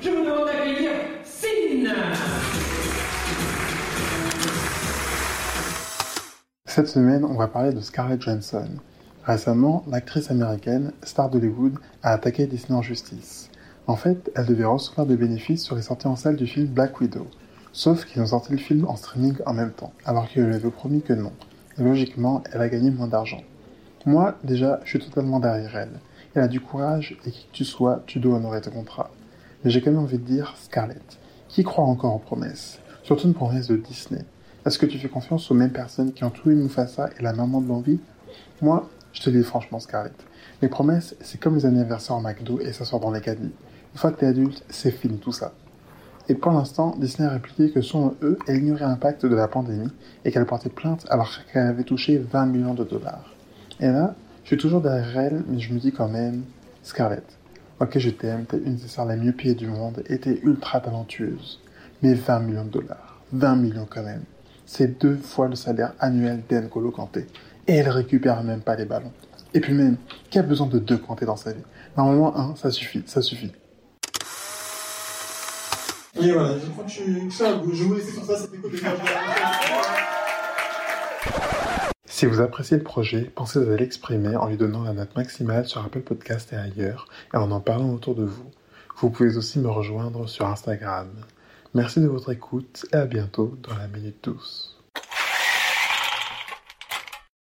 je vous demande d'accueillir Sin Cette semaine, on va parler de Scarlett Johansson. Récemment, l'actrice américaine, star d'Hollywood, a attaqué Disney en justice. En fait, elle devait recevoir des bénéfices sur les sorties en salle du film Black Widow. Sauf qu'ils ont sorti le film en streaming en même temps, alors qu'elle lui avait promis que non. Logiquement, elle a gagné moins d'argent. Moi, déjà, je suis totalement derrière elle. Elle a du courage et qui que tu sois, tu dois honorer tes contrats. Mais j'ai quand même envie de dire, Scarlett, qui croit encore aux promesses Surtout une promesse de Disney. Est-ce que tu fais confiance aux mêmes personnes qui ont tué Mufasa et la maman de l'envie? Moi, je te dis franchement, Scarlett, les promesses, c'est comme les anniversaires en McDo et s'asseoir dans les caddies. Une fois que t'es adulte, c'est fini tout ça. Et pour l'instant, Disney a répliqué que selon eux, elle ignorait l'impact de la pandémie et qu'elle portait plainte alors qu'elle avait touché 20 millions de dollars. Et là, je suis toujours derrière elle, mais je me dis quand même, Scarlett, ok je t'aime, t'es une des stars les mieux payées du monde et t'es ultra talentueuse. Mais 20 millions de dollars, 20 millions quand même, c'est deux fois le salaire annuel d'Engolo Kanté. Et elle récupère même pas les ballons. Et puis même, qui a besoin de deux Kanté dans sa vie? Normalement, un, ça suffit, ça suffit. Et voilà, je crois que je je vous laisse sur ça, c'était. Si vous appréciez le projet, pensez à l'exprimer en lui donnant la note maximale sur Apple Podcast et ailleurs, et en en parlant autour de vous. Vous pouvez aussi me rejoindre sur Instagram. Merci de votre écoute et à bientôt dans la Minute Douce.